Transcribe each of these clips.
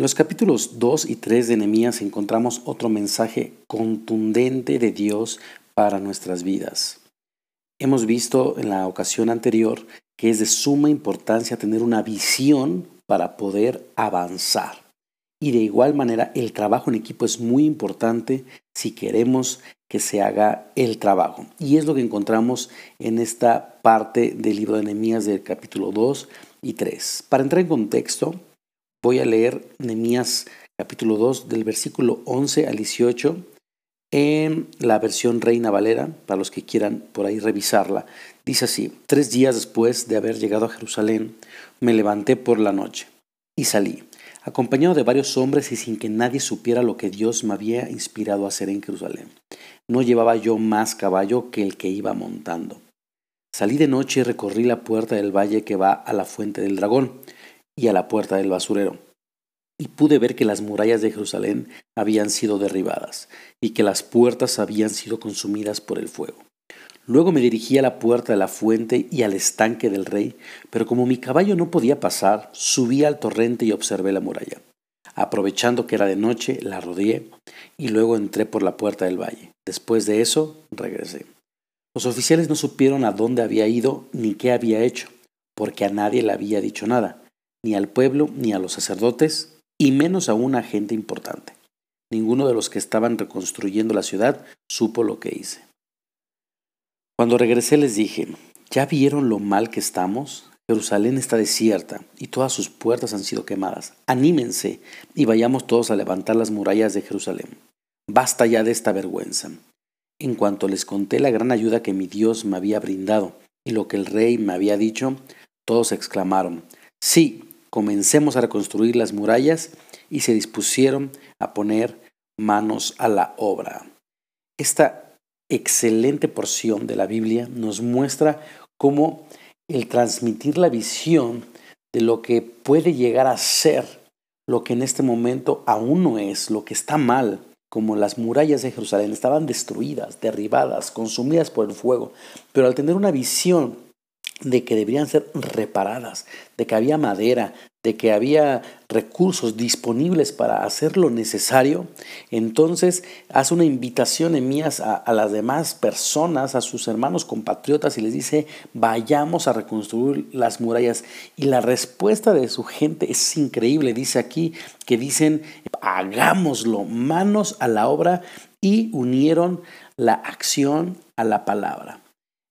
En los capítulos 2 y 3 de Nehemías encontramos otro mensaje contundente de Dios para nuestras vidas. Hemos visto en la ocasión anterior que es de suma importancia tener una visión para poder avanzar. Y de igual manera, el trabajo en equipo es muy importante si queremos que se haga el trabajo. Y es lo que encontramos en esta parte del libro de Nehemías del capítulo 2 y 3. Para entrar en contexto, voy a leer Nehemías capítulo 2 del versículo 11 al 18 en la versión Reina Valera, para los que quieran por ahí revisarla. Dice así, tres días después de haber llegado a Jerusalén, me levanté por la noche y salí, acompañado de varios hombres y sin que nadie supiera lo que Dios me había inspirado a hacer en Jerusalén. No llevaba yo más caballo que el que iba montando. Salí de noche y recorrí la puerta del valle que va a la fuente del dragón y a la puerta del basurero. Y pude ver que las murallas de Jerusalén habían sido derribadas y que las puertas habían sido consumidas por el fuego. Luego me dirigí a la puerta de la fuente y al estanque del rey, pero como mi caballo no podía pasar, subí al torrente y observé la muralla. Aprovechando que era de noche, la rodeé y luego entré por la puerta del valle. Después de eso, regresé. Los oficiales no supieron a dónde había ido ni qué había hecho, porque a nadie le había dicho nada, ni al pueblo, ni a los sacerdotes, y menos a una gente importante. Ninguno de los que estaban reconstruyendo la ciudad supo lo que hice. Cuando regresé les dije, ¿ya vieron lo mal que estamos? Jerusalén está desierta y todas sus puertas han sido quemadas. Anímense y vayamos todos a levantar las murallas de Jerusalén. Basta ya de esta vergüenza. En cuanto les conté la gran ayuda que mi Dios me había brindado y lo que el rey me había dicho, todos exclamaron, sí, comencemos a reconstruir las murallas y se dispusieron a poner manos a la obra. Esta excelente porción de la Biblia nos muestra cómo el transmitir la visión de lo que puede llegar a ser lo que en este momento aún no es, lo que está mal, como las murallas de Jerusalén estaban destruidas, derribadas, consumidas por el fuego, pero al tener una visión de que deberían ser reparadas, de que había madera, de que había recursos disponibles para hacer lo necesario, entonces hace una invitación en mías a, a, las demás personas, a sus hermanos compatriotas y les dice, vayamos a reconstruir las murallas. Y la respuesta de su gente es increíble, dice aquí que dicen, hagámoslo, manos a la obra y unieron la acción a la palabra.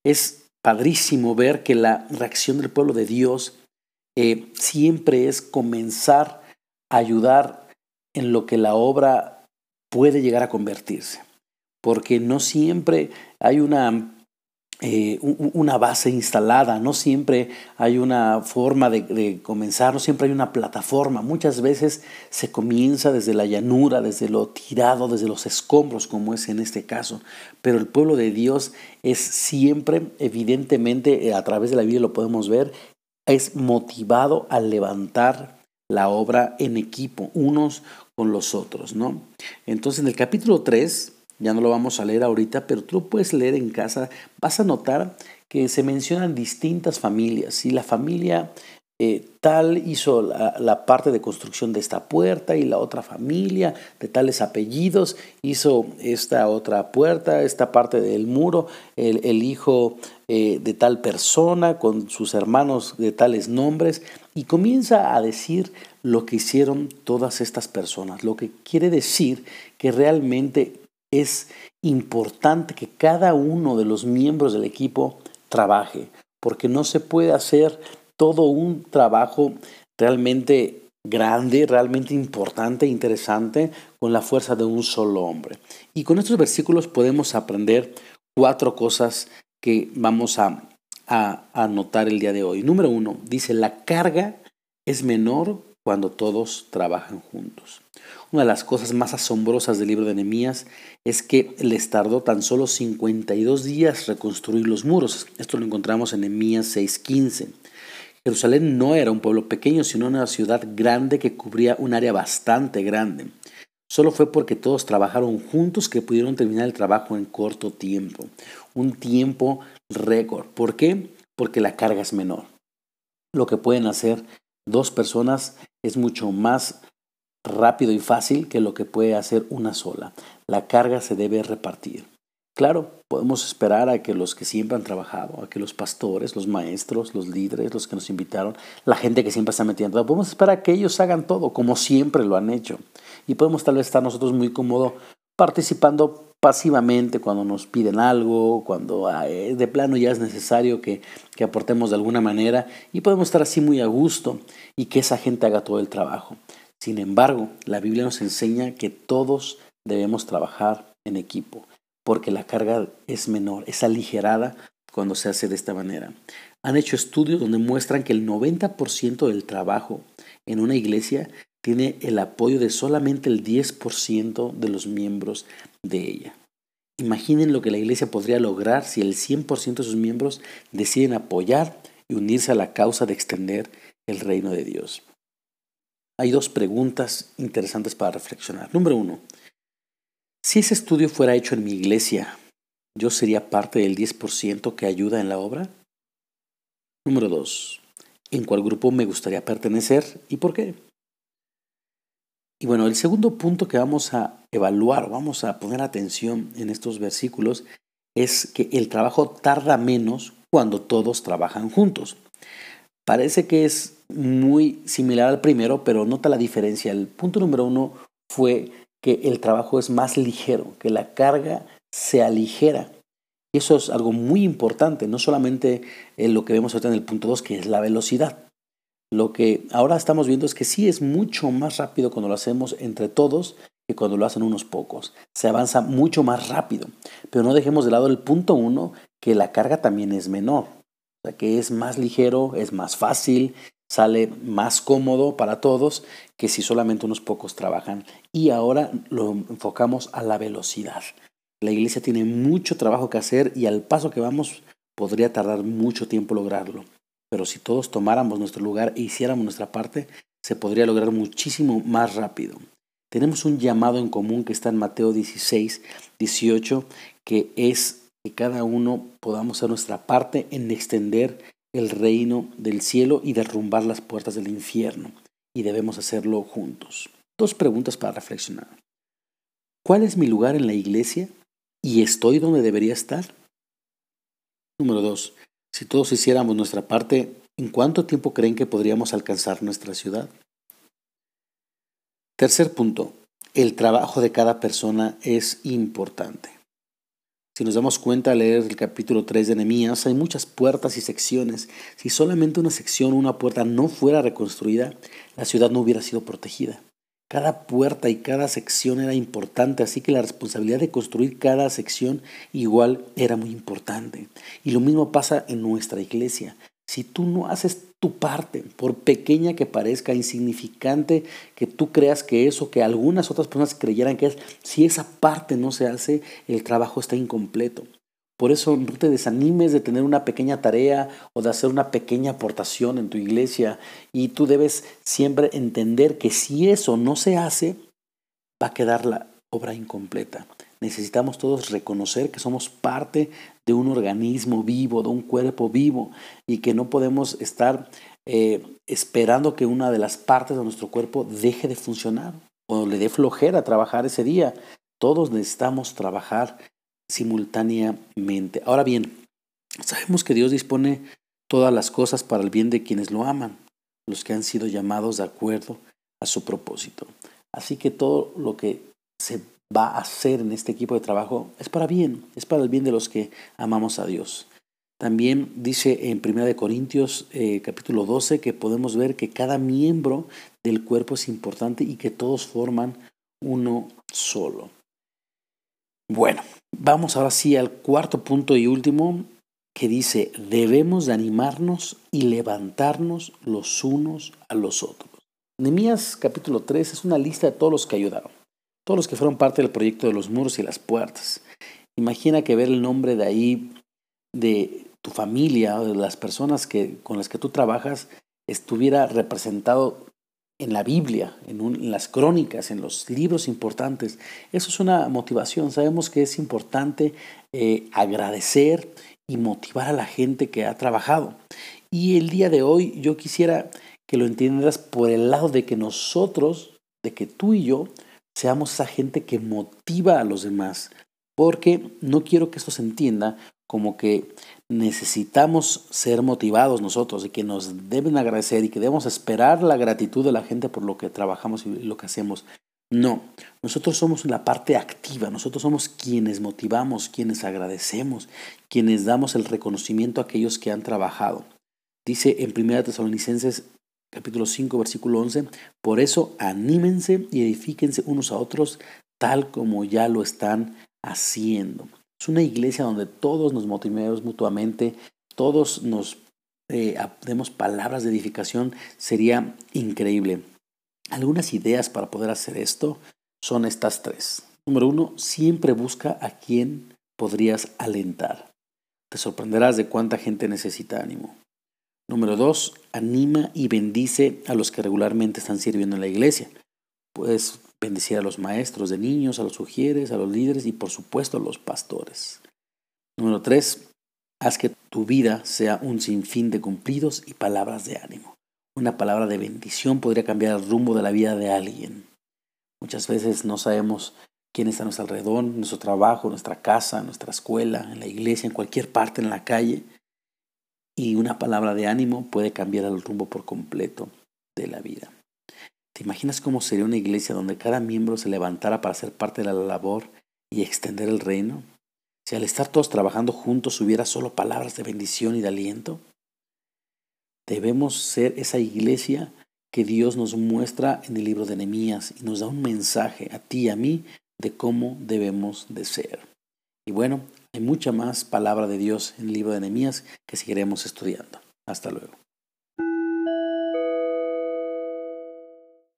Es padrísimo ver que la reacción del pueblo de Dios eh, siempre es comenzar a ayudar en lo que la obra puede llegar a convertirse, porque no siempre hay una eh, una base instalada, no siempre hay una forma de, comenzar, no siempre hay una plataforma. Muchas veces se comienza desde la llanura, desde lo tirado, desde los escombros, como es en este caso. Pero el pueblo de Dios es siempre, evidentemente, eh, a través de la Biblia lo podemos ver, es motivado a levantar la obra en equipo, unos con los otros, ¿no? Entonces, en el capítulo 3 ya no lo vamos a leer ahorita, pero tú lo puedes leer en casa. Vas a notar que se mencionan distintas familias. Y la familia eh, tal hizo la, parte de construcción de esta puerta y la otra familia de tales apellidos hizo esta otra puerta, esta parte del muro, el, hijo eh, de tal persona con sus hermanos de tales nombres y comienza a decir lo que hicieron todas estas personas, lo que quiere decir que realmente es importante que cada uno de los miembros del equipo trabaje, porque no se puede hacer todo un trabajo realmente grande, realmente importante, interesante, con la fuerza de un solo hombre. Y con estos versículos podemos aprender cuatro cosas que vamos a, a, notar el día de hoy. Número uno, dice, la carga es menor cuando todos trabajan juntos. Una de las cosas más asombrosas del libro de Nehemías es que les tardó tan solo 52 días reconstruir los muros. Esto lo encontramos en Nehemías 6:15. Jerusalén no era un pueblo pequeño, sino una ciudad grande que cubría un área bastante grande. Solo fue porque todos trabajaron juntos que pudieron terminar el trabajo en corto tiempo. Un tiempo récord. ¿Por qué? Porque la carga es menor. Lo que pueden hacer dos personas es mucho más rápido y fácil que lo que puede hacer una sola. La carga se debe repartir. Claro, podemos esperar a que los que siempre han trabajado, a que los pastores, los maestros, los líderes, los que nos invitaron, la gente que siempre está metiendo, podemos esperar a que ellos hagan todo como siempre lo han hecho. Y podemos tal vez estar nosotros muy cómodos participando pasivamente cuando nos piden algo, cuando ah, eh, de plano ya es necesario que, que aportemos de alguna manera y podemos estar así muy a gusto y que esa gente haga todo el trabajo. Sin embargo, la Biblia nos enseña que todos debemos trabajar en equipo porque la carga es menor, es aligerada cuando se hace de esta manera. Han hecho estudios donde muestran que el 90% del trabajo en una iglesia tiene el apoyo de solamente el 10% de los miembros de ella. Imaginen lo que la iglesia podría lograr si el 100% de sus miembros deciden apoyar y unirse a la causa de extender el reino de Dios. Hay dos preguntas interesantes para reflexionar. Número uno, si ese estudio fuera hecho en mi iglesia, ¿yo sería parte del 10% que ayuda en la obra? Número 2. ¿En cuál grupo me gustaría pertenecer y por qué? Y bueno, el segundo punto que vamos a evaluar, vamos a poner atención en estos versículos, es que el trabajo tarda menos cuando todos trabajan juntos. Parece que es muy similar al primero, pero nota la diferencia. El punto número uno fue que el trabajo es más ligero, que la carga se aligera. Y eso es algo muy importante, no solamente en lo que vemos ahorita en el punto 2, que es la velocidad. Lo que ahora estamos viendo es que sí es mucho más rápido cuando lo hacemos entre todos que cuando lo hacen unos pocos. Se avanza mucho más rápido. Pero no dejemos de lado el punto 1, que la carga también es menor. O sea, que es más ligero, es más fácil, sale más cómodo para todos que si solamente unos pocos trabajan. Y ahora lo enfocamos a la velocidad. La iglesia tiene mucho trabajo que hacer y al paso que vamos podría tardar mucho tiempo lograrlo. Pero si todos tomáramos nuestro lugar e hiciéramos nuestra parte, se podría lograr muchísimo más rápido. Tenemos un llamado en común que está en Mateo 16, 18, que es que cada uno podamos hacer nuestra parte en extender el reino del cielo y derrumbar las puertas del infierno. Y debemos hacerlo juntos. Dos preguntas para reflexionar. ¿Cuál es mi lugar en la iglesia? ¿Y estoy donde debería estar? Número dos. Si todos hiciéramos nuestra parte, ¿en cuánto tiempo creen que podríamos alcanzar nuestra ciudad? Tercer punto. El trabajo de cada persona es importante. Si nos damos cuenta al leer el capítulo 3 de Nehemías, hay muchas puertas y secciones. Si solamente una sección o una puerta no fuera reconstruida, la ciudad no hubiera sido protegida. Cada puerta y cada sección era importante, así que la responsabilidad de construir cada sección igual era muy importante. Y lo mismo pasa en nuestra iglesia. Si tú no haces tu parte, por pequeña que parezca, insignificante que tú creas que es o que algunas otras personas creyeran que es, si esa parte no se hace, el trabajo está incompleto. Por eso no te desanimes de tener una pequeña tarea o de hacer una pequeña aportación en tu iglesia y tú debes siempre entender que si eso no se hace, va a quedar la obra incompleta. Necesitamos todos reconocer que somos parte de un organismo vivo, de un cuerpo vivo, y que no podemos estar eh, esperando que una de las partes de nuestro cuerpo deje de funcionar o le dé flojera trabajar ese día. Todos necesitamos trabajar simultáneamente. Ahora bien, sabemos que Dios dispone todas las cosas para el bien de quienes lo aman, los que han sido llamados de acuerdo a su propósito. Así que todo lo que se va a hacer en este equipo de trabajo es para bien, es para el bien de los que amamos a Dios. También dice en 1 Corintios eh, capítulo 12 que podemos ver que cada miembro del cuerpo es importante y que todos forman uno solo. Bueno, vamos ahora sí al cuarto punto y último que dice, debemos de animarnos y levantarnos los unos a los otros. Nehemías capítulo 3 es una lista de todos los que ayudaron todos los que fueron parte del proyecto de los muros y las puertas. Imagina que ver el nombre de ahí de tu familia de las personas que, con las que tú trabajas estuviera representado en la Biblia, en, las crónicas, en los libros importantes. Eso es una motivación. Sabemos que es importante eh, agradecer y motivar a la gente que ha trabajado. Y el día de hoy yo quisiera que lo entiendas por el lado de que nosotros de que tú y yo seamos esa gente que motiva a los demás, porque no quiero que esto se entienda como que necesitamos ser motivados nosotros y que nos deben agradecer y que debemos esperar la gratitud de la gente por lo que trabajamos y lo que hacemos. No, nosotros somos la parte activa, nosotros somos quienes motivamos, quienes agradecemos, quienes damos el reconocimiento a aquellos que han trabajado. Dice en 1 Tesalonicenses capítulo 5 versículo 11, por eso anímense y edifíquense unos a otros tal como ya lo están haciendo. Es una iglesia donde todos nos motivemos mutuamente, todos nos eh, demos palabras de edificación, sería increíble. Algunas ideas para poder hacer esto son estas tres. Número uno, siempre busca a quien podrías alentar. Te sorprenderás de cuánta gente necesita ánimo. Número dos, anima y bendice a los que regularmente están sirviendo en la iglesia. Puedes bendecir a los maestros de niños, a los sugieres, a los líderes y por supuesto a los pastores. Número tres, haz que tu vida sea un sinfín de cumplidos y palabras de ánimo. Una palabra de bendición podría cambiar el rumbo de la vida de alguien. Muchas veces no sabemos quién está a nuestro alrededor, nuestro trabajo, nuestra casa, nuestra escuela, en la iglesia, en cualquier parte, en la calle y una palabra de ánimo puede cambiar el rumbo por completo de la vida. ¿Te imaginas cómo sería una iglesia donde cada miembro se levantara para ser parte de la labor y extender el reino? Si al estar todos trabajando juntos hubiera solo palabras de bendición y de aliento. Debemos ser esa iglesia que Dios nos muestra en el libro de Nehemías y nos da un mensaje a ti y a mí de cómo debemos de ser. Y bueno, hay mucha más palabra de Dios en el libro de Nehemías que seguiremos estudiando. Hasta luego.